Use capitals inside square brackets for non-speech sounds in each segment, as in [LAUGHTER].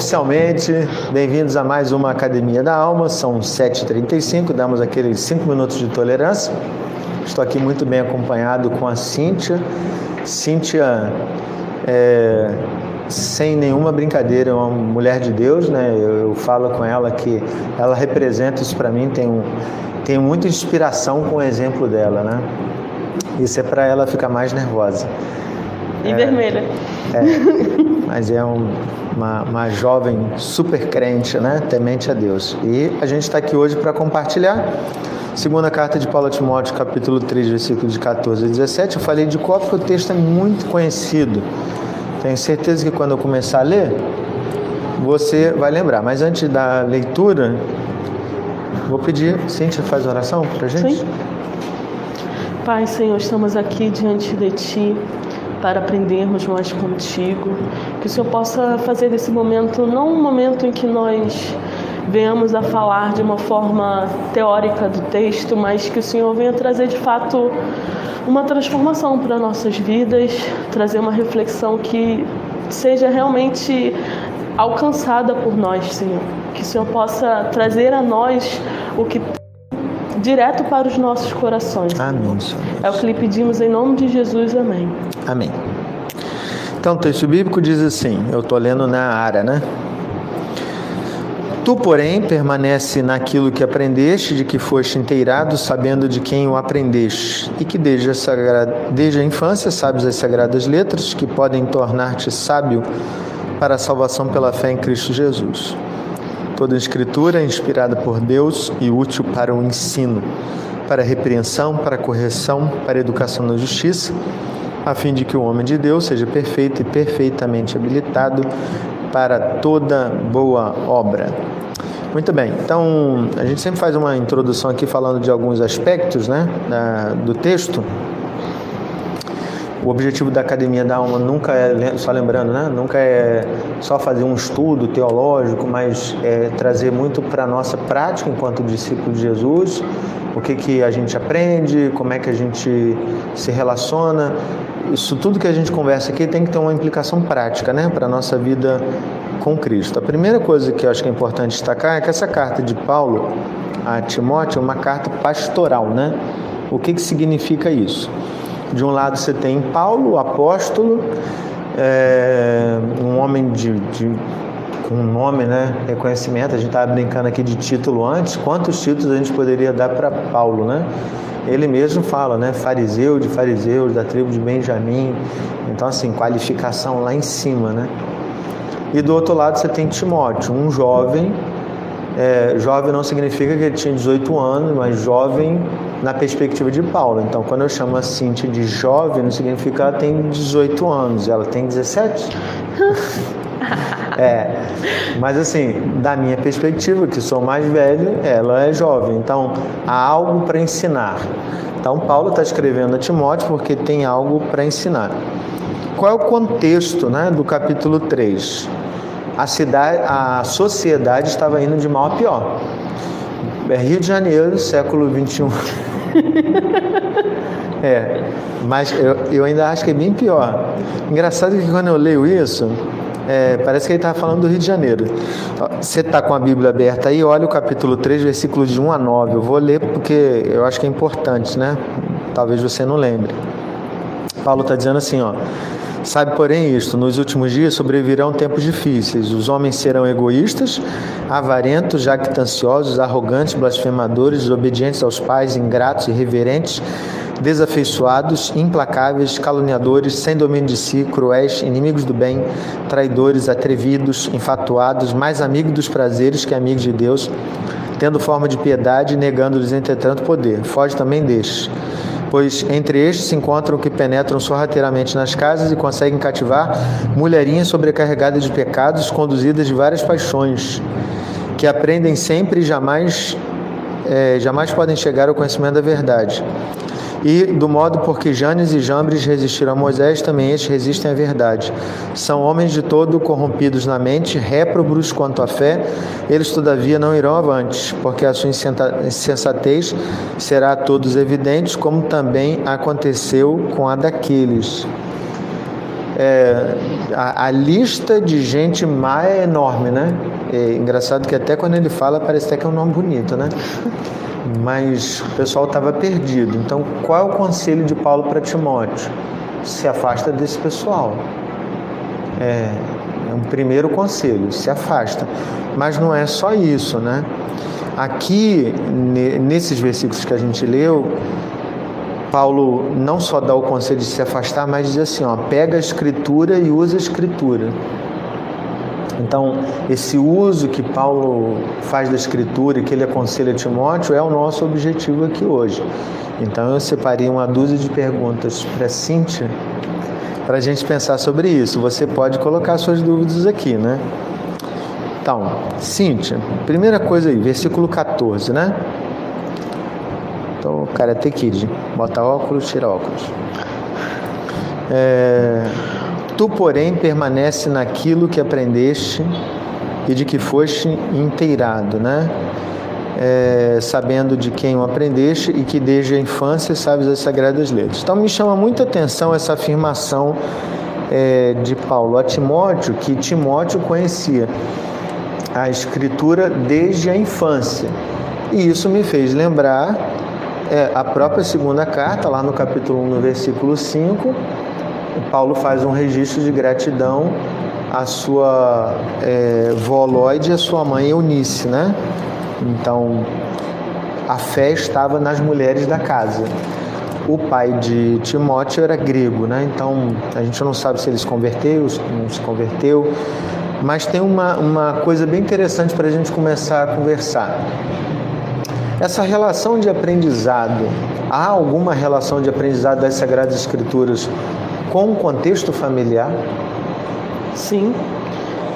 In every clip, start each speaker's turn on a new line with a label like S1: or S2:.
S1: oficialmente, bem-vindos a mais uma Academia da Alma. São 7h35, damos aqueles 5 minutos de tolerância. Estou aqui muito bem acompanhado com a Cíntia. Cíntia, é, sem nenhuma brincadeira, é uma mulher de Deus, né? Eu, eu falo com ela que ela representa isso para mim, tenho, tenho muita inspiração com o exemplo dela, né? Isso é para ela ficar mais nervosa.
S2: E é, vermelha.
S1: É, mas é um, uma, uma jovem super crente, né? Temente a Deus. E a gente está aqui hoje para compartilhar. Segunda carta de Paulo a Timóteo, capítulo 3, versículo de 14 a 17. Eu falei de qual porque o texto é muito conhecido. Tenho certeza que quando eu começar a ler, você vai lembrar. Mas antes da leitura, vou pedir, Cíntia, faz oração para gente? Sim.
S2: Pai, Senhor, estamos aqui diante de Ti para aprendermos mais contigo. Que o Senhor possa fazer desse momento não um momento em que nós venhamos a falar de uma forma teórica do texto, mas que o Senhor venha trazer de fato uma transformação para nossas vidas, trazer uma reflexão que seja realmente alcançada por nós, Senhor. Que o Senhor possa trazer a nós o que direto para os nossos corações.
S1: Amém.
S2: É o que lhe pedimos em nome de Jesus. Amém.
S1: Amém. Então, o texto bíblico diz assim: eu estou lendo na área, né? Tu, porém, permanece naquilo que aprendeste, de que foste inteirado, sabendo de quem o aprendeste, e que desde a, sagrada, desde a infância sabes as sagradas letras, que podem tornar-te sábio para a salvação pela fé em Cristo Jesus. Toda a escritura é inspirada por Deus e útil para o ensino, para a repreensão, para a correção, para a educação na justiça, a fim de que o homem de Deus seja perfeito e perfeitamente habilitado para toda boa obra. Muito bem, então a gente sempre faz uma introdução aqui falando de alguns aspectos né, da, do texto. O objetivo da Academia da Alma nunca é, só lembrando, né? nunca é só fazer um estudo teológico, mas é trazer muito para a nossa prática enquanto discípulo de Jesus, o que, que a gente aprende, como é que a gente se relaciona. Isso tudo que a gente conversa aqui tem que ter uma implicação prática né? para a nossa vida com Cristo. A primeira coisa que eu acho que é importante destacar é que essa carta de Paulo a Timóteo é uma carta pastoral. Né? O que, que significa isso? De um lado você tem Paulo, apóstolo, é, um homem de, de um nome, né, reconhecimento. A gente estava brincando aqui de título antes. Quantos títulos a gente poderia dar para Paulo, né? Ele mesmo fala, né, fariseu de fariseus da tribo de Benjamim. Então assim, qualificação lá em cima, né? E do outro lado você tem Timóteo, um jovem. É, jovem não significa que ele tinha 18 anos, mas jovem na perspectiva de Paulo. Então, quando eu chamo a Cintia de jovem, não significa que ela tem 18 anos, ela tem 17. [LAUGHS] é, mas assim, da minha perspectiva, que sou mais velho, ela é jovem. Então, há algo para ensinar. Então, Paulo está escrevendo a Timóteo porque tem algo para ensinar. Qual é o contexto né, do capítulo 3? A, cidade, a sociedade estava indo de mal a pior. É Rio de Janeiro, século 21. [LAUGHS] é, mas eu, eu ainda acho que é bem pior. Engraçado que quando eu leio isso, é, parece que ele estava falando do Rio de Janeiro. Você está com a Bíblia aberta aí, olha o capítulo 3, versículos de 1 a 9. Eu vou ler porque eu acho que é importante, né? Talvez você não lembre. Paulo está dizendo assim, ó. Sabe, porém, isto: nos últimos dias sobrevirão tempos difíceis. Os homens serão egoístas, avarentos, jactanciosos, arrogantes, blasfemadores, desobedientes aos pais, ingratos, irreverentes, desafeiçoados, implacáveis, caluniadores, sem domínio de si, cruéis, inimigos do bem, traidores, atrevidos, enfatuados, mais amigos dos prazeres que amigos de Deus, tendo forma de piedade, negando-lhes entretanto poder. Foge também destes pois entre estes se encontram que penetram sorrateiramente nas casas e conseguem cativar mulherinhas sobrecarregadas de pecados, conduzidas de várias paixões, que aprendem sempre e jamais, é, jamais podem chegar ao conhecimento da verdade. E do modo porque Janes e Jambres resistiram a Moisés, também estes resistem à verdade. São homens de todo corrompidos na mente, réprobos quanto à fé, eles todavia não irão avante, porque a sua insensatez será a todos evidente, como também aconteceu com a daqueles. É, a, a, lista de gente má é enorme, né? É engraçado que até quando ele fala parece até que é um nome bonito, né? Mas o pessoal estava perdido. Então, qual é o conselho de Paulo para Timóteo? Se afasta desse pessoal. É, é um primeiro conselho, se afasta. Mas não é só isso, né? Aqui, nesses versículos que a gente leu, Paulo não só dá o conselho de se afastar, mas diz assim: ó, pega a escritura e usa a escritura. Então, esse uso que Paulo faz da escritura e que ele aconselha a Timóteo é o nosso objetivo aqui hoje. Então, eu separei uma dúzia de perguntas para Cíntia para a gente pensar sobre isso. Você pode colocar suas dúvidas aqui, né? Então, Cíntia, primeira coisa aí, versículo 14, né? Então, Karate Kid, bota óculos, tira óculos. É, tu, porém, permanece naquilo que aprendeste e de que foste inteirado, né? É, sabendo de quem o aprendeste e que desde a infância sabes as sagradas letras. Então me chama muita atenção essa afirmação é, de Paulo a Timóteo, que Timóteo conhecia a escritura desde a infância. E isso me fez lembrar é, a própria segunda carta, lá no capítulo 1, no versículo 5, Paulo faz um registro de gratidão à sua é, vó Lloyd e à sua mãe Eunice, né? Então, a fé estava nas mulheres da casa. O pai de Timóteo era grego, né? Então, a gente não sabe se ele se converteu, se não se converteu, mas tem uma, uma coisa bem interessante para a gente começar a conversar. Essa relação de aprendizado, há alguma relação de aprendizado das Sagradas Escrituras com o contexto familiar?
S2: Sim.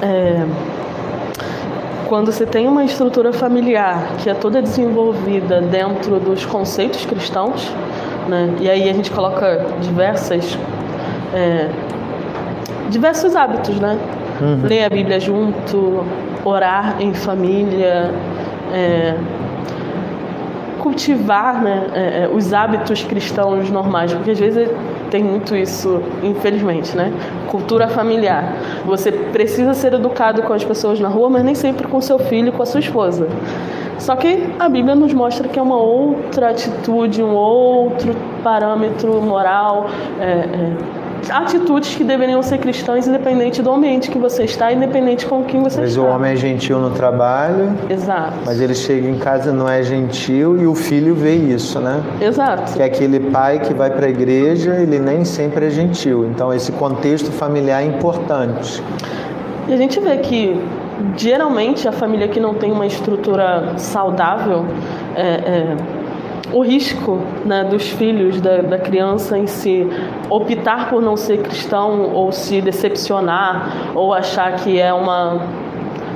S2: É... Quando você tem uma estrutura familiar que é toda desenvolvida dentro dos conceitos cristãos, né? e aí a gente coloca diversas, é... diversos hábitos, né? Uhum. Ler a Bíblia junto, orar em família, é, cultivar né, é, é, os hábitos cristãos normais, porque às vezes tem muito isso, infelizmente, né? Cultura familiar. Você precisa ser educado com as pessoas na rua, mas nem sempre com seu filho, com a sua esposa. Só que a Bíblia nos mostra que é uma outra atitude, um outro parâmetro moral. É, é, atitudes que deveriam ser cristãs independente do ambiente que você está, independente com quem você
S1: mas
S2: está.
S1: Mas o homem é gentil no trabalho.
S2: Exato.
S1: Mas ele chega em casa e não é gentil e o filho vê isso, né?
S2: Exato.
S1: Que é aquele pai que vai para a igreja, ele nem sempre é gentil. Então esse contexto familiar é importante.
S2: E a gente vê que geralmente a família que não tem uma estrutura saudável é, é o risco né, dos filhos, da, da, criança em si, optar por não ser cristão ou se decepcionar ou achar que é uma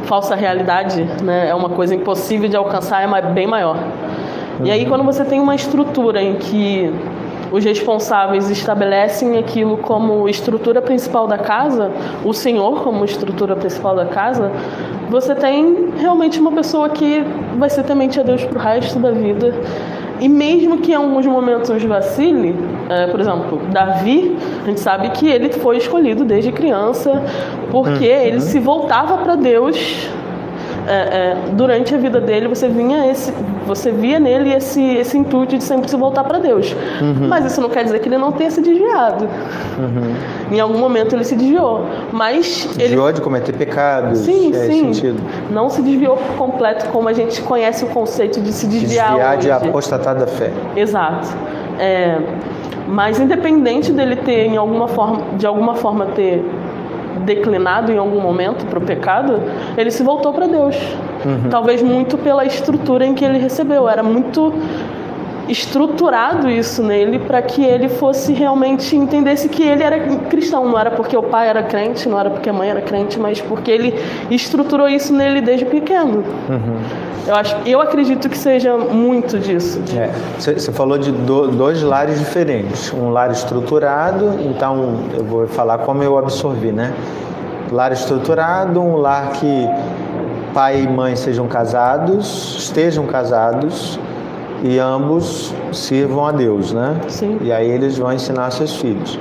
S2: falsa realidade, né, é uma coisa impossível de alcançar, é bem maior. E aí, quando você tem uma estrutura em que os responsáveis estabelecem aquilo como estrutura principal da casa, o senhor como estrutura principal da casa, você tem realmente uma pessoa que vai ser temente a Deus pro resto da vida e mesmo que em alguns momentos vacile, é, por exemplo, Davi, a gente sabe que ele foi escolhido desde criança porque uhum. ele se voltava para Deus é, é, durante a vida dele você vinha esse, você via nele esse, esse intuito de sempre se voltar para Deus. Uhum. Mas isso não quer dizer que ele não tenha se desviado. Uhum. Em algum momento ele se desviou, mas
S1: desviou
S2: ele
S1: de cometer pecados.
S2: Sim, é, sim. Sentido. Não se desviou por completo, como a gente conhece o conceito de se desviar.
S1: Desviar hoje. de apostatar da fé.
S2: Exato. É, mas independente dele ter em alguma forma, de alguma forma ter declinado em algum momento para o pecado, ele se voltou para Deus. Uhum. Talvez muito pela estrutura em que ele recebeu. Era muito estruturado isso nele para que ele fosse realmente entendesse que ele era cristão. Não era porque o pai era crente, não era porque a mãe era crente, mas porque ele estruturou isso nele desde pequeno. Uhum. Eu, acho, eu acredito que seja muito disso.
S1: Você é, falou de do, dois lares diferentes. Um lar estruturado, então eu vou falar como eu absorvi, né? Lar estruturado, um lar que pai e mãe sejam casados, estejam casados e ambos sirvam a Deus, né?
S2: Sim.
S1: E aí eles vão ensinar seus filhos.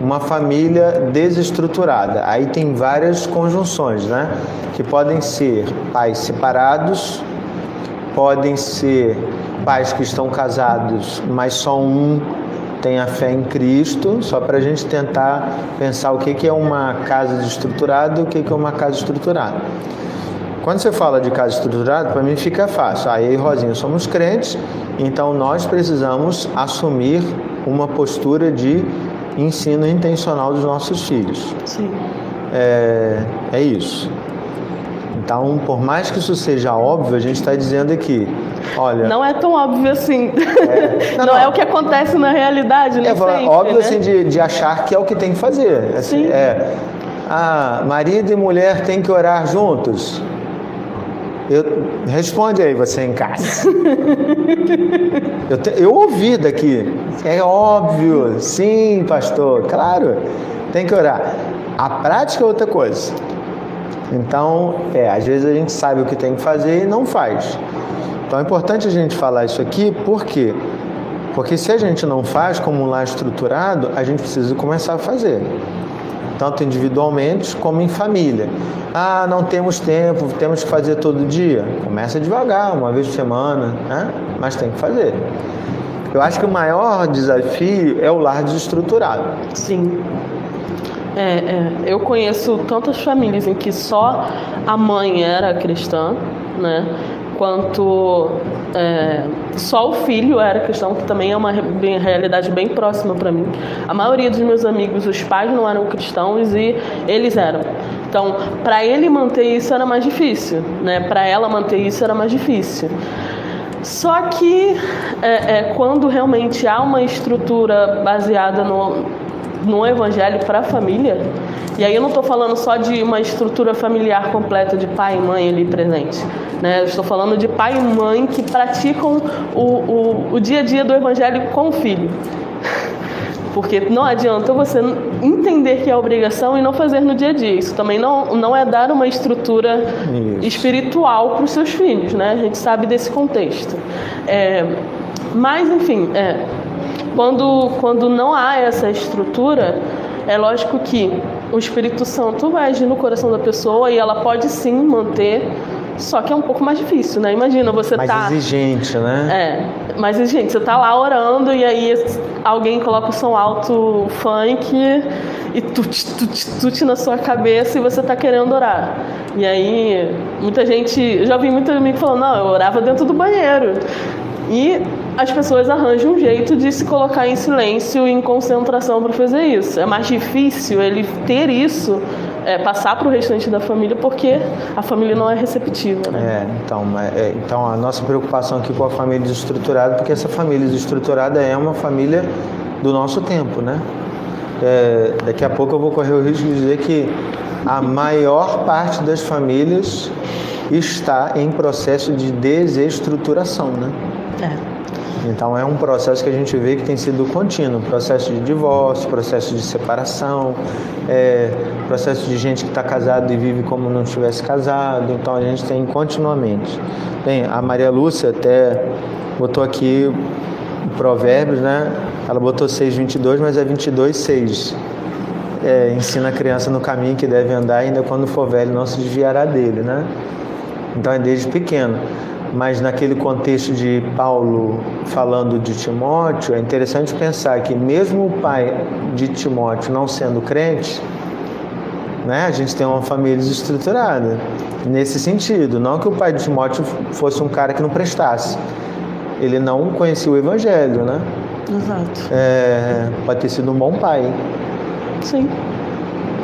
S1: uma família desestruturada. Aí tem várias conjunções, né? Que podem ser pais separados, podem ser pais que estão casados, mas só um tem a fé em Cristo, só para a gente tentar pensar o que é uma casa desestruturada e o que é uma casa estruturada. Quando você fala de casa estruturada, para mim fica fácil. Aí, ah, Rosinha, somos crentes, então nós precisamos assumir uma postura de ensino intencional dos nossos filhos.
S2: Sim.
S1: É, é isso. Então, por mais que isso seja óbvio, a gente está dizendo aqui, olha...
S2: Não é tão óbvio assim. É, [LAUGHS] não, não, não, é o que acontece na realidade, né? É
S1: sempre, óbvio né? assim de, de achar que é o que tem que fazer. Assim, Sim. É, ah, marido e mulher têm que orar juntos. Eu, responde aí você em casa. eu, te, eu ouvi daqui. É óbvio. Sim, pastor. Claro. Tem que orar. A prática é outra coisa. Então, é, às vezes a gente sabe o que tem que fazer e não faz. Então é importante a gente falar isso aqui, por quê? Porque se a gente não faz como lar estruturado, a gente precisa começar a fazer tanto individualmente como em família. Ah, não temos tempo, temos que fazer todo dia. Começa devagar, uma vez por semana, né? mas tem que fazer. Eu acho que o maior desafio é o lar desestruturado.
S2: Sim. É, é, eu conheço tantas famílias em que só a mãe era cristã, né? Quanto é, só o filho era cristão, que também é uma realidade bem próxima para mim. A maioria dos meus amigos, os pais não eram cristãos e eles eram. Então, para ele manter isso era mais difícil, né? Para ela manter isso era mais difícil. Só que é, é, quando realmente há uma estrutura baseada no, no evangelho para a família, e aí eu não estou falando só de uma estrutura familiar completa de pai e mãe ali presente. Né? Eu estou falando de pai e mãe que praticam o, o, o dia a dia do evangelho com o filho. [LAUGHS] Porque não adianta você entender que é obrigação e não fazer no dia a dia. Isso também não, não é dar uma estrutura Isso. espiritual para os seus filhos, né? A gente sabe desse contexto. É, mas, enfim, é, quando, quando não há essa estrutura, é lógico que o Espírito Santo vai agir no coração da pessoa e ela pode sim manter só que é um pouco mais difícil, né? Imagina você
S1: mais
S2: tá.
S1: Mais exigente, né?
S2: É, mais exigente. Você tá lá orando e aí alguém coloca o som alto funk e tut, tut, tut na sua cabeça e você tá querendo orar. E aí, muita gente. Eu já vi muito amigo falando, não, eu orava dentro do banheiro. E as pessoas arranjam um jeito de se colocar em silêncio e em concentração para fazer isso. É mais difícil ele ter isso, é, passar para o restante da família, porque a família não é receptiva. Né?
S1: É, então, é, então, a nossa preocupação aqui com a família desestruturada, porque essa família desestruturada é uma família do nosso tempo, né? É, daqui a pouco eu vou correr o risco de dizer que a maior parte das famílias está em processo de desestruturação, né?
S2: É.
S1: Então é um processo que a gente vê que tem sido contínuo, processo de divórcio, processo de separação, é, processo de gente que está casado e vive como não estivesse casado. Então a gente tem continuamente. Bem, a Maria Lúcia até botou aqui Provérbios, né? Ela botou 6:22, mas é 22:6. É, ensina a criança no caminho que deve andar, ainda quando for velho não se desviará dele, né? Então é desde pequeno mas naquele contexto de Paulo falando de Timóteo, é interessante pensar que mesmo o pai de Timóteo não sendo crente, né, a gente tem uma família desestruturada nesse sentido. Não que o pai de Timóteo fosse um cara que não prestasse, ele não conhecia o Evangelho, né?
S2: Exato.
S1: É, pode ter sido um bom pai.
S2: Sim.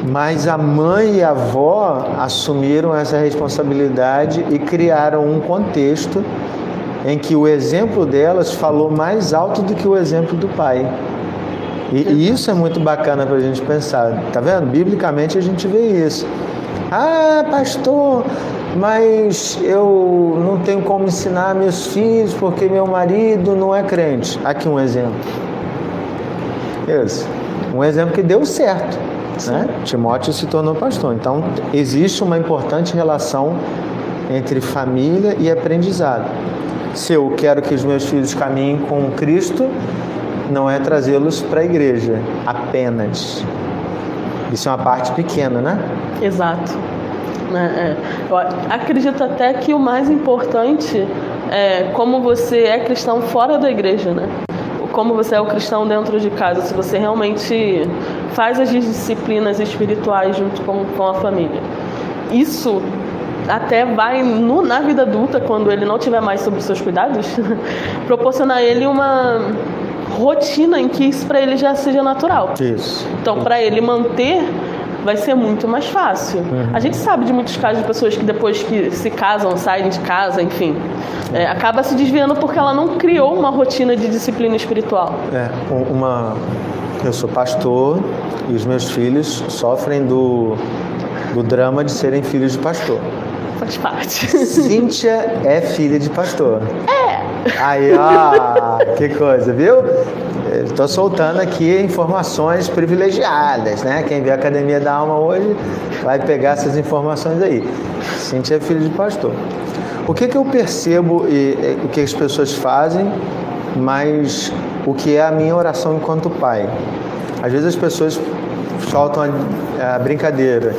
S1: Mas a mãe e a avó assumiram essa responsabilidade e criaram um contexto em que o exemplo delas falou mais alto do que o exemplo do pai. E, e isso é muito bacana para a gente pensar. Tá vendo? Biblicamente a gente vê isso. Ah, pastor, mas eu não tenho como ensinar meus filhos porque meu marido não é crente. Aqui um exemplo. Isso. Um exemplo que deu certo. Né? Timóteo se tornou pastor. Então, existe uma importante relação entre família e aprendizado. Se eu quero que os meus filhos caminhem com Cristo, não é trazê-los para a igreja apenas. Isso é uma parte pequena, né?
S2: Exato. É, é. Eu acredito até que o mais importante é como você é cristão fora da igreja, né? Como você é o cristão dentro de casa, se você realmente faz as disciplinas espirituais junto com, com a família. Isso até vai no, na vida adulta, quando ele não tiver mais sobre os seus cuidados, [LAUGHS] proporcionar a ele uma rotina em que isso para ele já seja natural.
S1: Isso.
S2: Então, para ele manter vai ser muito mais fácil. Uhum. A gente sabe de muitos casos de pessoas que depois que se casam, saem de casa, enfim, é, acaba se desviando porque ela não criou uma rotina de disciplina espiritual.
S1: É, uma eu sou pastor e os meus filhos sofrem do, do drama de serem filhos de pastor.
S2: Faz parte.
S1: Cíntia é filha de pastor.
S2: É.
S1: Aí, ó, que coisa, viu? Estou soltando aqui informações privilegiadas, né? Quem vê a Academia da Alma hoje vai pegar essas informações aí. Cíntia é filha de pastor. O que, que eu percebo e, o que as pessoas fazem, mas o que é a minha oração enquanto pai? Às vezes as pessoas soltam a, a brincadeira.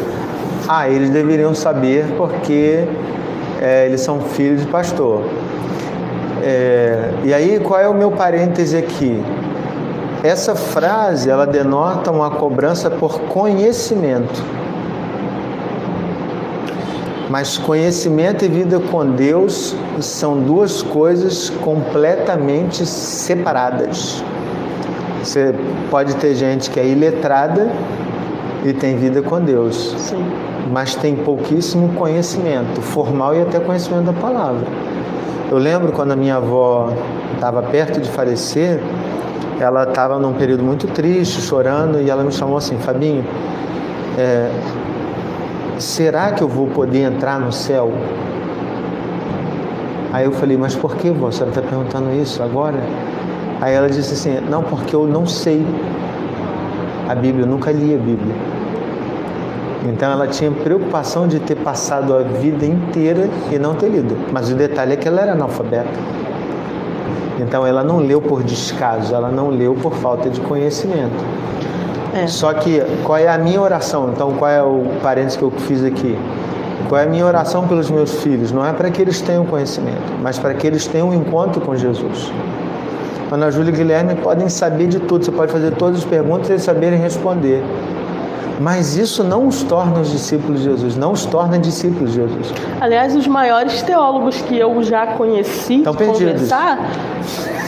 S1: Ah, eles deveriam saber porque é, eles são filhos de pastor. É, e aí, qual é o meu parêntese aqui? Essa frase ela denota uma cobrança por conhecimento. Mas conhecimento e vida com Deus são duas coisas completamente separadas. Você pode ter gente que é iletrada e tem vida com Deus.
S2: Sim.
S1: Mas tem pouquíssimo conhecimento, formal e até conhecimento da palavra. Eu lembro quando a minha avó estava perto de falecer, ela estava num período muito triste, chorando, e ela me chamou assim, Fabinho, é, será que eu vou poder entrar no céu? Aí eu falei, mas por que, senhora está perguntando isso agora? Aí ela disse assim, não, porque eu não sei a Bíblia, eu nunca li a Bíblia. Então ela tinha preocupação de ter passado a vida inteira e não ter lido. Mas o detalhe é que ela era analfabeta. Então ela não leu por descaso, ela não leu por falta de conhecimento. É. Só que qual é a minha oração? Então qual é o parênteses que eu fiz aqui? Qual é a minha oração pelos meus filhos? Não é para que eles tenham conhecimento, mas para que eles tenham um encontro com Jesus. Ana Júlia e Guilherme podem saber de tudo, você pode fazer todas as perguntas e eles saberem responder. Mas isso não os torna os discípulos de Jesus, não os torna discípulos de Jesus.
S2: Aliás, os maiores teólogos que eu já conheci
S1: Estão conversar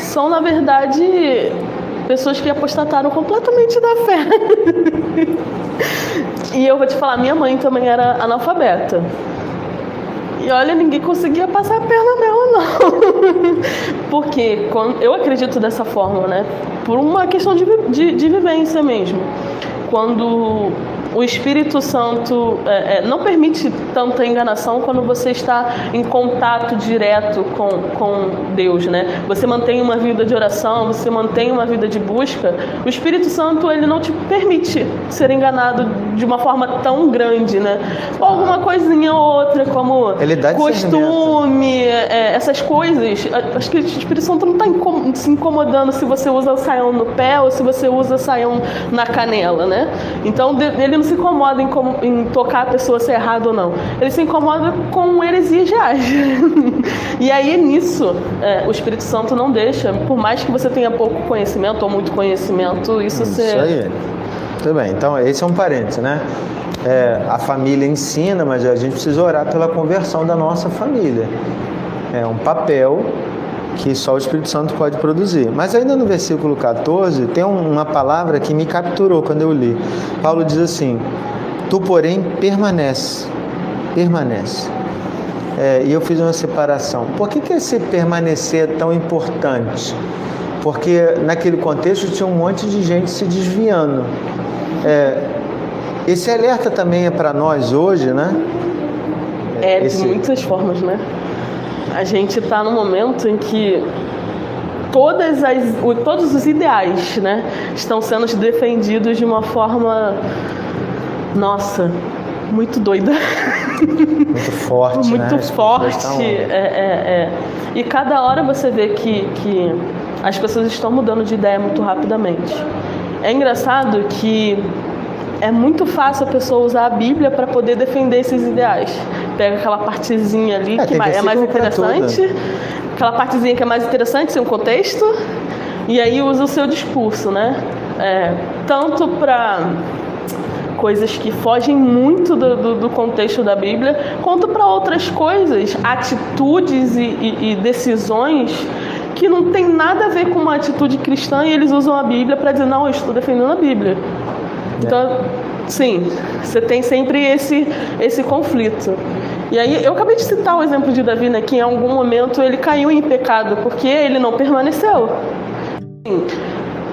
S2: são, na verdade, pessoas que apostataram completamente da fé. [LAUGHS] e eu vou te falar, minha mãe também era analfabeta. E olha, ninguém conseguia passar a perna nela, não. [LAUGHS] Porque quando, eu acredito dessa forma, né? Por uma questão de, de, de vivência mesmo quando o Espírito Santo é, é, não permite tanta enganação quando você está em contato direto com, com Deus, né? Você mantém uma vida de oração, você mantém uma vida de busca. O Espírito Santo ele não te permite ser enganado de uma forma tão grande, né? Ou alguma coisinha ou outra, como costume, é, essas coisas. Acho que o Espírito Santo não está se incomodando se você usa o saião no pé ou se você usa o saião na canela, né? Então ele não se incomoda em, em tocar a pessoa se é errado ou não. Ele se incomoda com heresias reais. [LAUGHS] e aí nisso, é, o Espírito Santo não deixa, por mais que você tenha pouco conhecimento ou muito conhecimento, isso, isso ser.
S1: Isso aí. Tudo bem, então esse é um parênteses, né? É, a família ensina, mas a gente precisa orar pela conversão da nossa família. É um papel que só o Espírito Santo pode produzir. Mas ainda no versículo 14, tem uma palavra que me capturou quando eu li. Paulo diz assim: Tu, porém, permanece. Permanece. É, e eu fiz uma separação. Por que, que esse permanecer é tão importante? Porque naquele contexto tinha um monte de gente se desviando. É, esse alerta também é para nós hoje, né?
S2: É, esse... de muitas formas, né? a gente está num momento em que todas as, todos os ideais né, estão sendo defendidos de uma forma, nossa, muito doida.
S1: Muito forte. [LAUGHS]
S2: muito
S1: né?
S2: forte. É, é, é. E cada hora você vê que, que as pessoas estão mudando de ideia muito rapidamente. É engraçado que é muito fácil a pessoa usar a Bíblia para poder defender esses ideais. Pega aquela partezinha ali
S1: É,
S2: que
S1: tem
S2: é mais interessante, aquela partezinha que é mais interessante, sem um contexto, e aí usa o seu discurso, né? É, tanto para coisas que fogem muito do, do, do contexto da Bíblia, quanto para outras coisas, atitudes e, e, e decisões que não tem nada a ver com uma atitude cristã e eles usam a Bíblia para dizer, não, eu estou defendendo a Bíblia. Então, sim, você tem sempre esse, esse conflito. E aí, eu acabei de citar o exemplo de Davi, né, que em algum momento ele caiu em pecado, porque ele não permaneceu. Sim,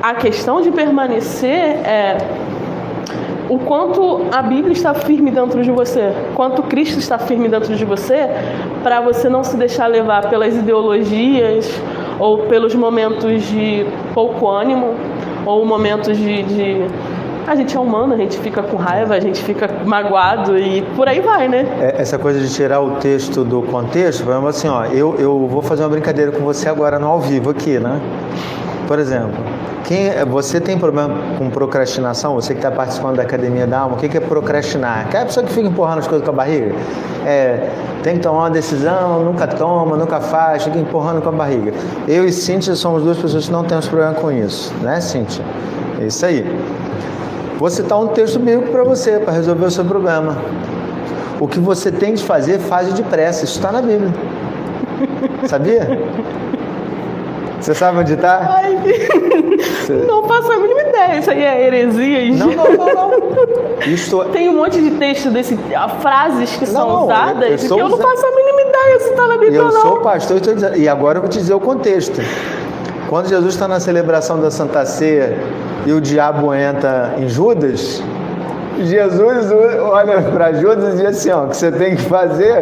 S2: a questão de permanecer é o quanto a Bíblia está firme dentro de você, quanto Cristo está firme dentro de você, para você não se deixar levar pelas ideologias ou pelos momentos de pouco ânimo ou momentos de, de... a gente é humano, a gente fica com raiva, a gente fica magoado e por aí vai, né?
S1: É, Essa coisa de tirar o texto do contexto, exemplo, assim, ó, eu, eu vou fazer uma brincadeira com você agora no ao vivo aqui, né? Por exemplo, quem, você tem problema com procrastinação? Você que está participando da Academia da Alma, o que que é procrastinar? Aquela pessoa que fica empurrando as coisas com a barriga. É, tem que tomar uma decisão, nunca toma, nunca faz, fica empurrando com a barriga. Eu e Cíntia somos duas pessoas que não temos problema com isso, né, Cíntia? É isso aí. Vou citar um texto bíblico para você, para resolver o seu problema. O que você tem de fazer, faz depressa. Isso está na Bíblia. Sabia? Você sabe onde está?
S2: Ai, não faço a mínima ideia, isso aí é heresia.
S1: Não, não, não, não. Isto
S2: Tem um monte de texto desse, frases que são
S1: não,
S2: usadas
S1: eu
S2: e que
S1: estou
S2: eu não faço a mínima ideia se está na Bíblia
S1: Eu
S2: não.
S1: sou pastor e estou dizendo. E agora eu vou te dizer o contexto. Quando Jesus está na celebração da Santa Ceia e o diabo entra em Judas, Jesus olha para Judas e diz assim: ó, o que você tem que fazer,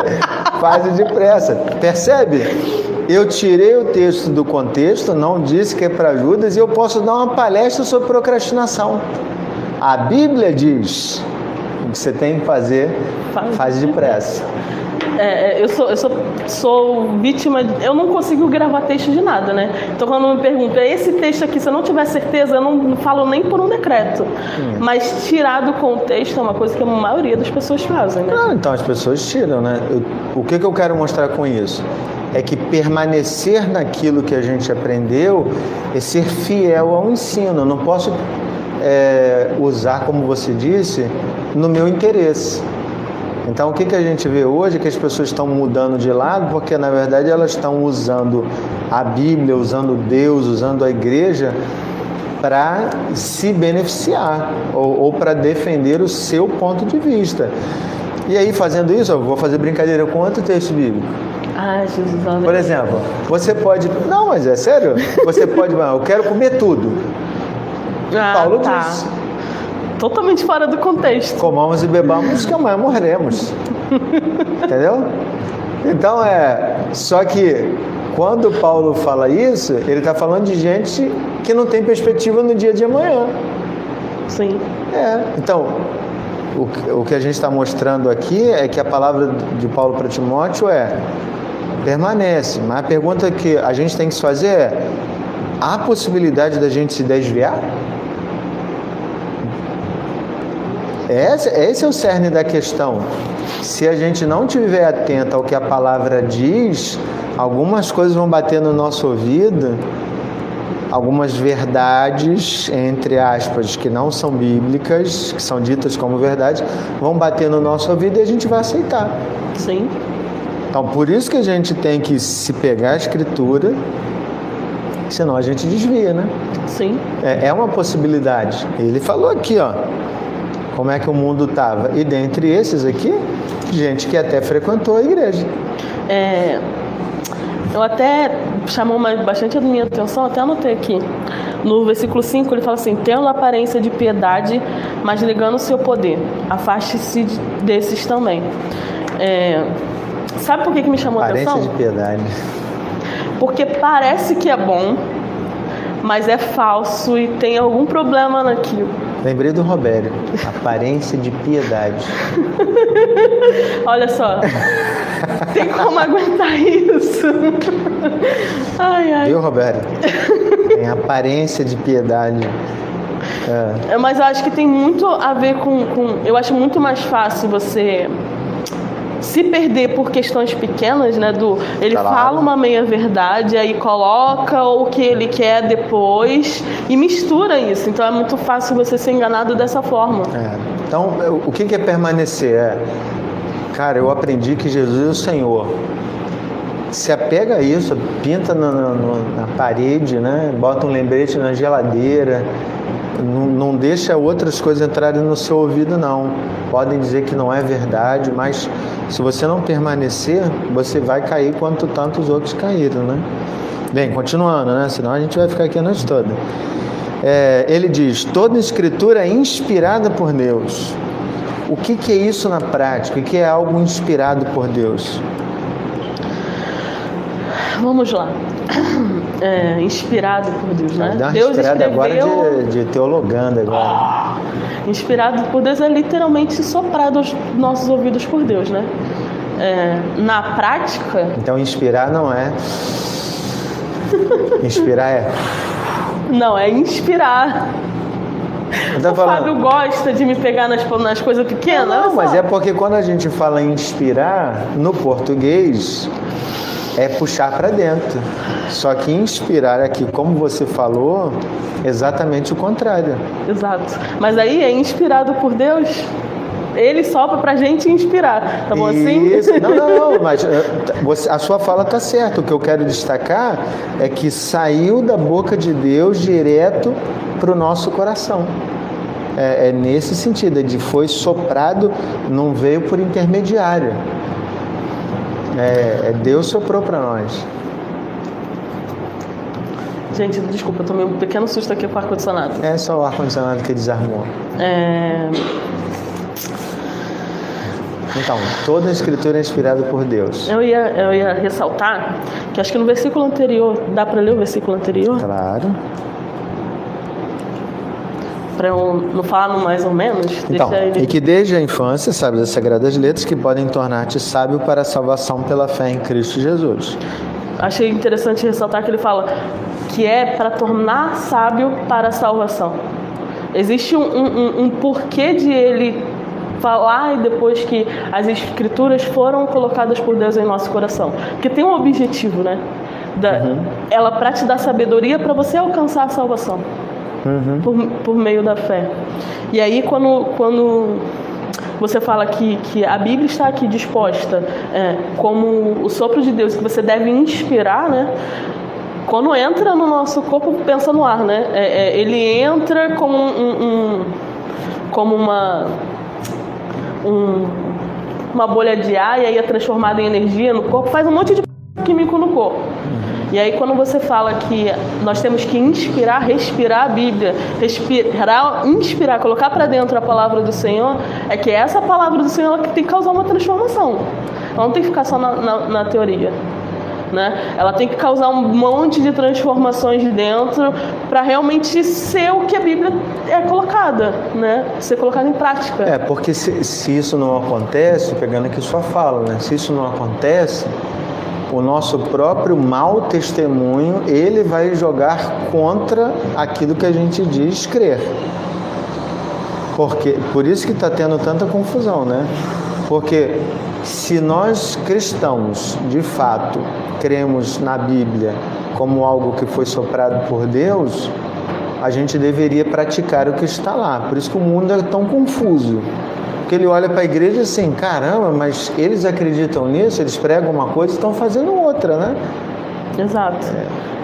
S1: faz depressa. Percebe? Eu tirei o texto do contexto, não disse que é para Judas, e eu posso dar uma palestra sobre procrastinação. A Bíblia diz: o que você tem que fazer,
S2: Faz
S1: depressa.
S2: É, é, eu sou, eu sou, sou vítima. de- eu não consigo gravar texto de nada, né? Então, quando me perguntam, "É esse texto aqui, se eu não tiver certeza, eu não, falo nem por um decreto. Mas tirar do contexto é uma coisa que a maioria das pessoas fazem, né?
S1: Não, então as pessoas tiram, né? Eu- o que, que eu quero mostrar com isso? É que permanecer naquilo que a gente aprendeu é ser fiel ao ensino. Eu não posso é, usar, como você disse, no meu interesse. Então, o que, que a gente vê hoje é que as pessoas estão mudando de lado porque, na verdade, elas estão usando a Bíblia, usando Deus, usando a igreja para se beneficiar ou, ou para defender o seu ponto de vista. E aí, fazendo isso, eu vou fazer brincadeira com outro texto bíblico.
S2: Ai, Jesus.
S1: Por exemplo, você pode. Não, mas é sério? Você pode. "Ah, Eu quero comer tudo.
S2: Ah,
S1: Paulo
S2: tá. Totalmente fora do contexto.
S1: Comamos e bebamos, que amanhã morreremos. Entendeu? Então é. Só que quando Paulo fala isso, ele está falando de gente que não tem perspectiva no dia de amanhã.
S2: Sim.
S1: É. Então, o, o que a gente está mostrando aqui é que a palavra de Paulo para Timóteo é permanece. Mas a pergunta que a gente tem que se fazer é: há possibilidade da gente se desviar? Esse, esse é o cerne da questão. Se a gente não estiver atento ao que a palavra diz, algumas coisas vão bater no nosso ouvido, algumas verdades, entre aspas, que não são bíblicas, que são ditas como verdade, vão bater no nosso ouvido e a gente vai aceitar.
S2: Sim.
S1: Então, por isso que a gente tem que se pegar a escritura, senão a gente desvia, né?
S2: Sim.
S1: É, é uma possibilidade. Ele falou aqui, ó, como é que o mundo estava. E dentre esses aqui, gente que até frequentou a igreja.
S2: É, eu até chamou bastante a minha atenção, até anotei aqui. No versículo 5 ele fala assim: tendo aparência de piedade, mas negando o seu poder. Afaste-se de- desses também. É, sabe por que, que me chamou a atenção?
S1: de piedade.
S2: Porque parece que é bom, mas é falso e tem algum problema naquilo.
S1: Lembrei do Robério. Aparência de piedade. [LAUGHS]
S2: Olha só. tem como aguentar isso? Ai, ai.
S1: Viu, Robério? tem aparência de piedade.
S2: É. Mas eu acho que tem muito a ver com, com. Eu acho muito mais fácil você se perder por questões pequenas, né? Do ele fala uma meia verdade, aí coloca o que ele quer depois e mistura isso. Então é muito fácil você ser enganado dessa forma.
S1: É. Então o que é permanecer? É, cara, eu aprendi que Jesus é o Senhor. Se apega a isso, pinta na, na, na parede, né? Bota um lembrete na geladeira não, deixa outras coisas entrarem no seu ouvido, não. Podem dizer que não é verdade, mas se você não permanecer, você vai cair quanto tantos outros caíram, né? Bem, continuando, né? Senão a gente vai ficar aqui a noite toda. É, ele diz: toda escritura é inspirada por Deus. O que, que é isso na prática? O que é algo inspirado por Deus?
S2: Vamos lá [COUGHS] é, inspirado por Deus, né?
S1: Dá uma Deus escreveu... agora de, de teologando agora.
S2: Inspirado por Deus é literalmente soprado aos nossos ouvidos por Deus, né? É, na prática.
S1: Então inspirar não é. Inspirar é.
S2: Não, é inspirar. Tá o falando... Fábio gosta de me pegar nas, nas coisas pequenas.
S1: Não, mas é porque quando a gente fala inspirar, no português, é puxar para dentro. Só que inspirar aqui, como você falou, exatamente o contrário.
S2: Exato. Mas aí é inspirado por Deus. Ele sopra pra gente inspirar. Tá bom assim?
S1: Isso. assim? [LAUGHS] Não, não, não. Mas eh, a sua fala tá certa. O que eu quero destacar é que saiu da boca de Deus direto para o nosso coração. É, é, nesse sentido, de foi soprado, não veio por intermediário. É, é Deus soprou para nós.
S2: Gente, desculpa, eu tomei um pequeno susto aqui com o ar-condicionado.
S1: É só o ar-condicionado que desarmou.
S2: É...
S1: Então, toda a escritura é inspirada por Deus.
S2: Eu ia, eu ia ressaltar que acho que no versículo anterior, dá para ler o versículo anterior?
S1: Claro
S2: falar no mais ou menos.
S1: Então, ele... e que desde a infância sabe das sagradas letras que podem tornar-te sábio para a salvação pela fé em Cristo Jesus.
S2: Achei interessante ressaltar que ele fala que é para tornar sábio para a salvação. Existe um, um, um porquê de ele falar e depois que as escrituras foram colocadas por Deus em nosso coração. Porque tem um objetivo, né? Da, uhum. Ela para te dar sabedoria para você alcançar a salvação uhum. por, por meio da fé. E aí, quando, quando você fala que, que a Bíblia está aqui disposta é, como o sopro de Deus, que você deve inspirar, né? Quando entra no nosso corpo, pensa no ar, né? É, é, ele entra como um, um como uma um, uma bolha de ar e aí é transformado em energia no corpo, faz um monte de químico no corpo. E aí quando você fala que nós temos que inspirar, respirar a Bíblia, respirar, inspirar, colocar para dentro a palavra do Senhor, é que essa palavra do Senhor que tem que causar uma transformação. Ela não tem que ficar só na, na, na teoria. Né? Ela tem que causar um monte de transformações de dentro para realmente ser o que a Bíblia é colocada, né? Ser colocada em prática.
S1: É, porque se, se isso não acontece, pegando aqui sua fala, né? Se isso não acontece, o nosso próprio mau testemunho, ele vai jogar contra aquilo que a gente diz crer. Porque, por isso que está tendo tanta confusão, né? Porque se nós cristãos, de fato, cremos na Bíblia como algo que foi soprado por Deus, a gente deveria praticar o que está lá. Por isso que o mundo é tão confuso. Porque ele olha para a igreja assim, caramba, mas eles acreditam nisso, eles pregam uma coisa e estão fazendo outra, né?
S2: Exato.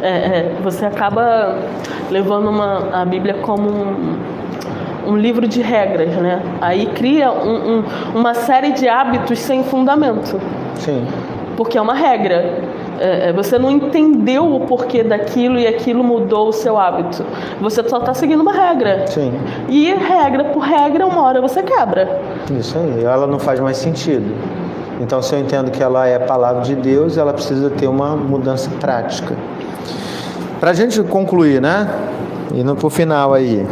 S2: É. É, você acaba levando uma, a Bíblia como um, um livro de regras, né? Aí cria um, um, uma série de hábitos sem fundamento.
S1: Sim.
S2: Porque é uma regra. É, é, você não entendeu o porquê daquilo e aquilo mudou o seu hábito. Você só está seguindo uma regra.
S1: Sim.
S2: E regra por regra, uma hora você quebra.
S1: Isso aí, ela não faz mais sentido. Então, se eu entendo que ela é a palavra de Deus, ela precisa ter uma mudança prática. Para a gente concluir, né? Indo para o final aí.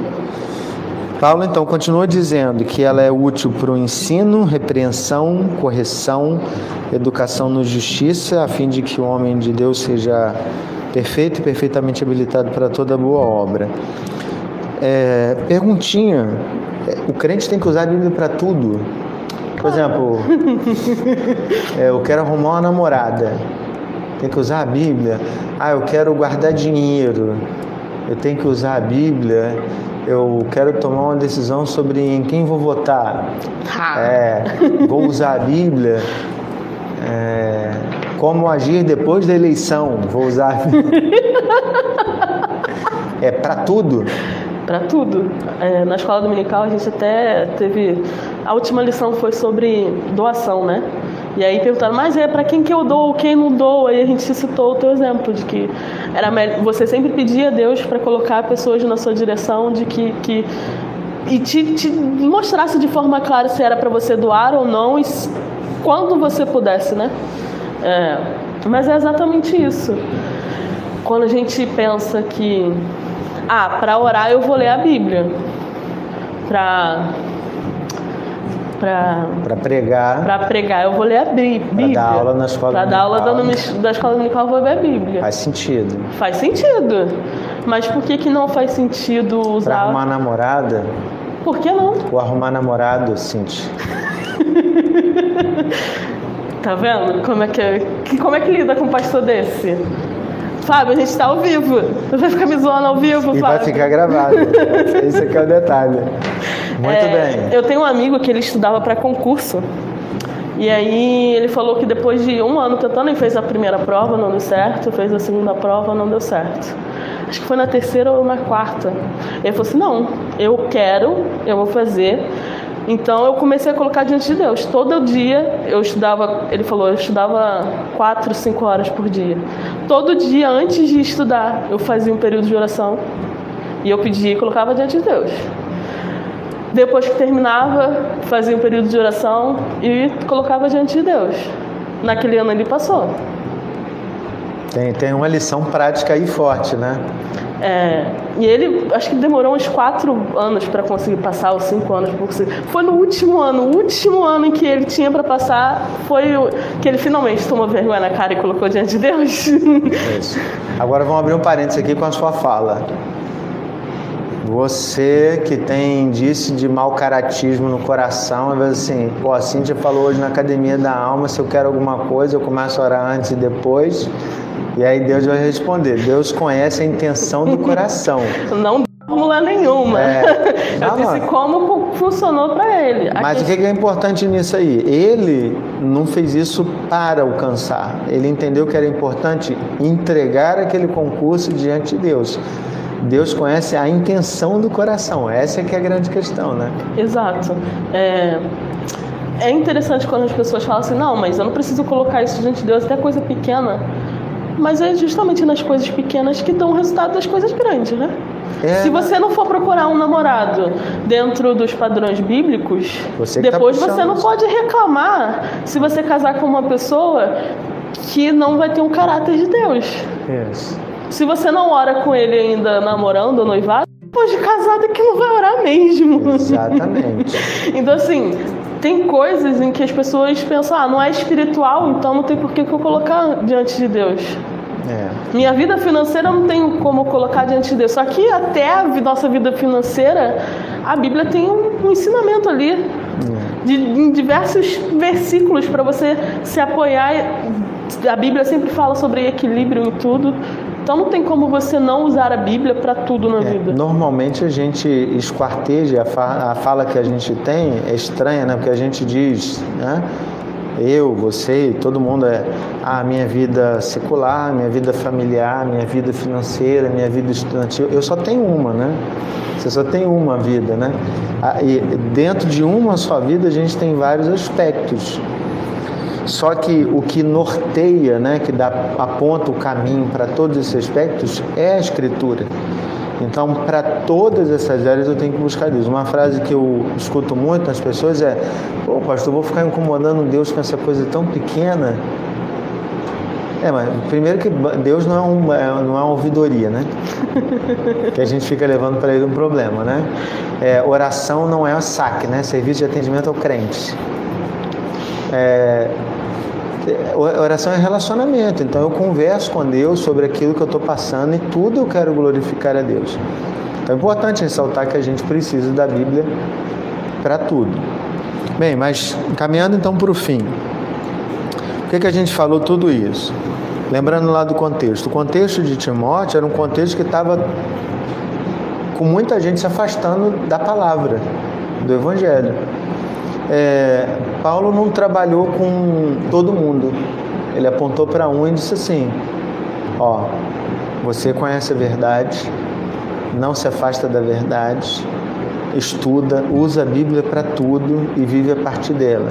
S1: Paulo então continua dizendo que ela é útil para o ensino, repreensão, correção, educação no justiça, a fim de que o homem de Deus seja perfeito e perfeitamente habilitado para toda boa obra. É, perguntinha: o crente tem que usar a Bíblia para tudo? Por exemplo, [LAUGHS] é, eu quero arrumar uma namorada. Tem que usar a Bíblia. Ah, eu quero guardar dinheiro. Eu tenho que usar a Bíblia. Eu quero tomar uma decisão sobre em quem vou votar. É, vou usar a Bíblia. É, como agir depois da eleição. Vou usar. A Bíblia. É para tudo
S2: para tudo. É, na escola dominical a gente até teve. A última lição foi sobre doação, né? E aí perguntaram, mas é para quem que eu dou, quem não dou? Aí a gente citou o teu exemplo de que era você sempre pedia a Deus para colocar pessoas na sua direção, de que, que e te, te mostrasse de forma clara se era para você doar ou não e quando você pudesse, né? É, mas é exatamente isso. Quando a gente pensa que ah, para orar eu vou ler a Bíblia. Para
S1: para pregar.
S2: Para pregar, eu vou ler a Bíblia. Para
S1: dar aula na escola
S2: Para dar aula dando, da escola dominical, eu vou ler a Bíblia.
S1: Faz sentido.
S2: Faz sentido. Mas por que, que não faz sentido usar. Para
S1: arrumar namorada?
S2: Por que não?
S1: Ou arrumar namorado, Cintia. [LAUGHS]
S2: tá vendo? Como é que, como é que lida com um pastor desse? Fábio, a gente está ao vivo. Você vai ficar me zoando ao vivo,
S1: e
S2: Fábio.
S1: vai ficar gravado. [LAUGHS] Esse aqui é o detalhe. Muito é,
S2: bem. Eu tenho um amigo que ele estudava para concurso. E aí ele falou que depois de um ano tentando, ele fez a primeira prova, não deu certo, fez a segunda prova, não deu certo. Acho que foi na terceira ou na quarta. Ele falou assim: não, eu quero, eu vou fazer. Então eu comecei a colocar diante de Deus. Todo dia eu estudava, ele falou, eu estudava quatro, cinco horas por dia. Todo dia antes de estudar, eu fazia um período de oração e eu pedia e colocava diante de Deus. Depois que terminava, fazia um período de oração e colocava diante de Deus. Naquele ano ele passou.
S1: Tem, tem uma lição prática aí forte, né?
S2: É, e ele, acho que demorou uns quatro anos para conseguir passar, ou cinco anos para conseguir. Foi no último ano, o último ano em que ele tinha para passar, foi o, que ele finalmente tomou vergonha na cara e colocou diante de Deus.
S1: Isso. Agora vamos abrir um parênteses aqui com a sua fala. Você que tem indício de mau caratismo no coração, às vezes assim, pô, a Cintia falou hoje na academia da alma, se eu quero alguma coisa, eu começo a orar antes e depois. E aí Deus vai responder. Deus conhece a intenção do coração. [LAUGHS]
S2: Não fórmula nenhuma. É, [LAUGHS] eu disse como funcionou para ele.
S1: Mas o que é importante nisso aí? Ele não fez isso para alcançar. Ele entendeu que era importante entregar aquele concurso diante de Deus. Deus conhece a intenção do coração. Essa é que é a grande questão, né?
S2: Exato. É, é interessante quando as pessoas falam assim, não, mas eu não preciso colocar isso diante de Deus, até coisa pequena. Mas é justamente nas coisas pequenas que dão o resultado das coisas grandes, né? É, Se você não for procurar um namorado dentro dos padrões bíblicos, você tá depois tá você não pode reclamar se você casar com uma pessoa que não vai ter um caráter de Deus. Isso. Se você não ora com ele ainda namorando ou noivado, depois de casado é que não vai orar mesmo.
S1: Exatamente. [LAUGHS]
S2: então assim, tem coisas em que as pessoas pensam, ah, não é espiritual, então não tem por que eu colocar diante de Deus. É. Minha vida financeira não tenho como colocar diante de Deus. Só que até a nossa vida financeira, a Bíblia tem um, um ensinamento ali. É. De, em diversos versículos para você se apoiar. A Bíblia sempre fala sobre equilíbrio em tudo. Então não tem como você não usar a Bíblia para tudo na
S1: é,
S2: vida.
S1: Normalmente a gente esquarteja, a, fa a fala que a gente tem é estranha, né? Porque a gente diz, né? Eu, você, todo mundo é a ah, minha vida secular, minha vida familiar, minha vida financeira, minha vida estudantil. Eu só tenho uma, né? Você só tem uma vida, né? Ah, e dentro de uma só vida a gente tem vários aspectos. Só que o que norteia, né, que dá, aponta o caminho para todos esses aspectos é a Escritura. Então, para todas essas áreas eu tenho que buscar Deus. Uma frase que eu escuto muito nas pessoas é: Pô, pastor, vou ficar incomodando Deus com essa coisa tão pequena. É, mas primeiro que Deus não é, um, é, não é uma ouvidoria, né? [LAUGHS] que a gente fica levando para ele um problema, né? É, oração não é o saque, né? Serviço de atendimento ao crente. É, oração é relacionamento. Então eu converso com Deus sobre aquilo que eu estou passando e tudo eu quero glorificar a Deus. Então é importante ressaltar que a gente precisa da Bíblia para tudo. Bem, mas caminhando então para o fim. Por que, que a gente falou tudo isso? Lembrando lá do contexto. O contexto de Timóteo era um contexto que estava com muita gente se afastando da palavra, do Evangelho. É, Paulo não trabalhou com todo mundo. Ele apontou para um e disse assim: Ó, você conhece a verdade, não se afasta da verdade, estuda, usa a Bíblia para tudo e vive a partir dela.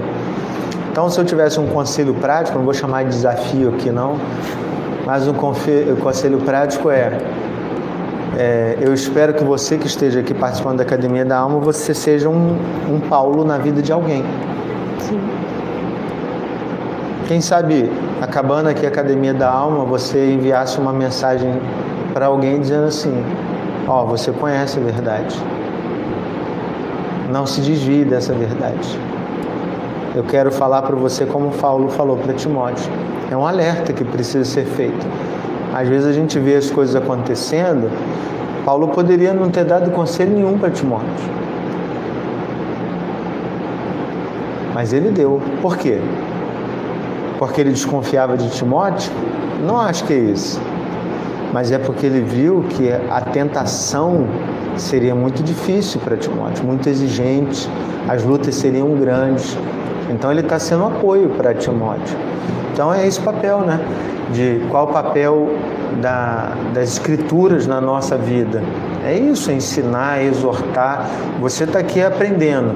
S1: Então, se eu tivesse um conselho prático, não vou chamar de desafio aqui não, mas um conselho prático é, é, eu espero que você que esteja aqui participando da Academia da Alma, você seja um, um Paulo na vida de alguém. Sim. Quem sabe, acabando aqui a Academia da Alma, você enviasse uma mensagem para alguém dizendo assim: Ó, oh, você conhece a verdade. Não se desvie dessa verdade eu quero falar para você como Paulo falou para Timóteo. É um alerta que precisa ser feito. Às vezes a gente vê as coisas acontecendo, Paulo poderia não ter dado conselho nenhum para Timóteo. Mas ele deu. Por quê? Porque ele desconfiava de Timóteo? Não acho que é isso. Mas é porque ele viu que a tentação seria muito difícil para Timóteo, muito exigente, as lutas seriam grandes. Então ele está sendo apoio para Timóteo. Então é esse papel, né? De qual o papel da, das escrituras na nossa vida. É isso, ensinar, exortar. Você está aqui aprendendo.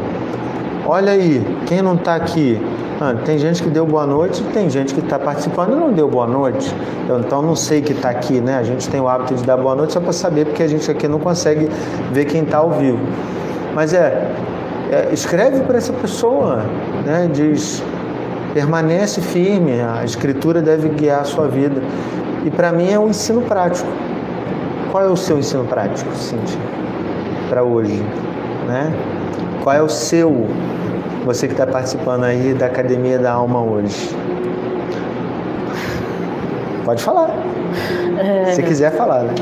S1: Olha aí, quem não está aqui? Ah, tem gente que deu boa noite, tem gente que está participando e não deu boa noite. Eu, então não sei que está aqui, né? A gente tem o hábito de dar boa noite só para saber, porque a gente aqui não consegue ver quem está ao vivo. Mas é, escreve para essa pessoa, né? diz, permanece firme, a escritura deve guiar a sua vida. E para mim é um ensino prático. Qual é o seu ensino prático, Cintia, para hoje? Né? Qual é o seu, você que está participando aí da Academia da Alma hoje? Pode falar. É... Se quiser falar, né?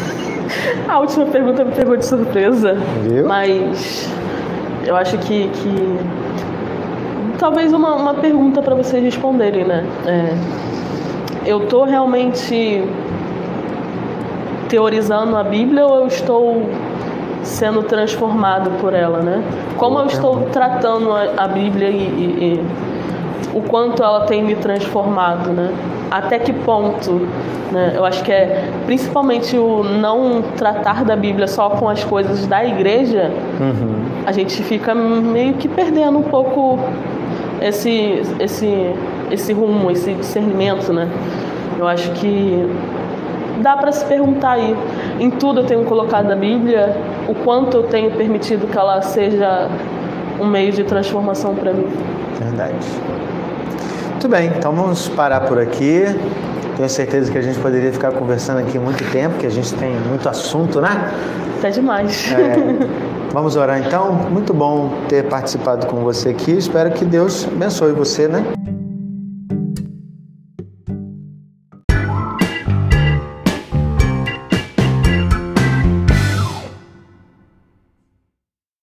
S1: [LAUGHS]
S2: A última pergunta me pegou de surpresa. Viu? Mas eu acho que, que talvez uma, uma pergunta para vocês responderem, né? É, eu estou realmente teorizando a Bíblia ou eu estou sendo transformado por ela, né? Como eu estou tratando a, a Bíblia e, e, e o quanto ela tem me transformado, né? Até que ponto, né? Eu acho que é principalmente o não tratar da Bíblia só com as coisas da igreja. Uhum. A gente fica meio que perdendo um pouco esse esse esse rumo, esse discernimento, né? Eu acho que dá para se perguntar aí. Em tudo eu tenho colocado a Bíblia, o quanto eu tenho permitido que ela seja um meio de transformação para mim.
S1: Verdade. Muito bem, então vamos parar por aqui. Tenho certeza que a gente poderia ficar conversando aqui muito tempo, que a gente tem muito assunto, né?
S2: Até demais.
S1: É, [LAUGHS] vamos orar então. Muito bom ter participado com você aqui. Espero que Deus abençoe você, né?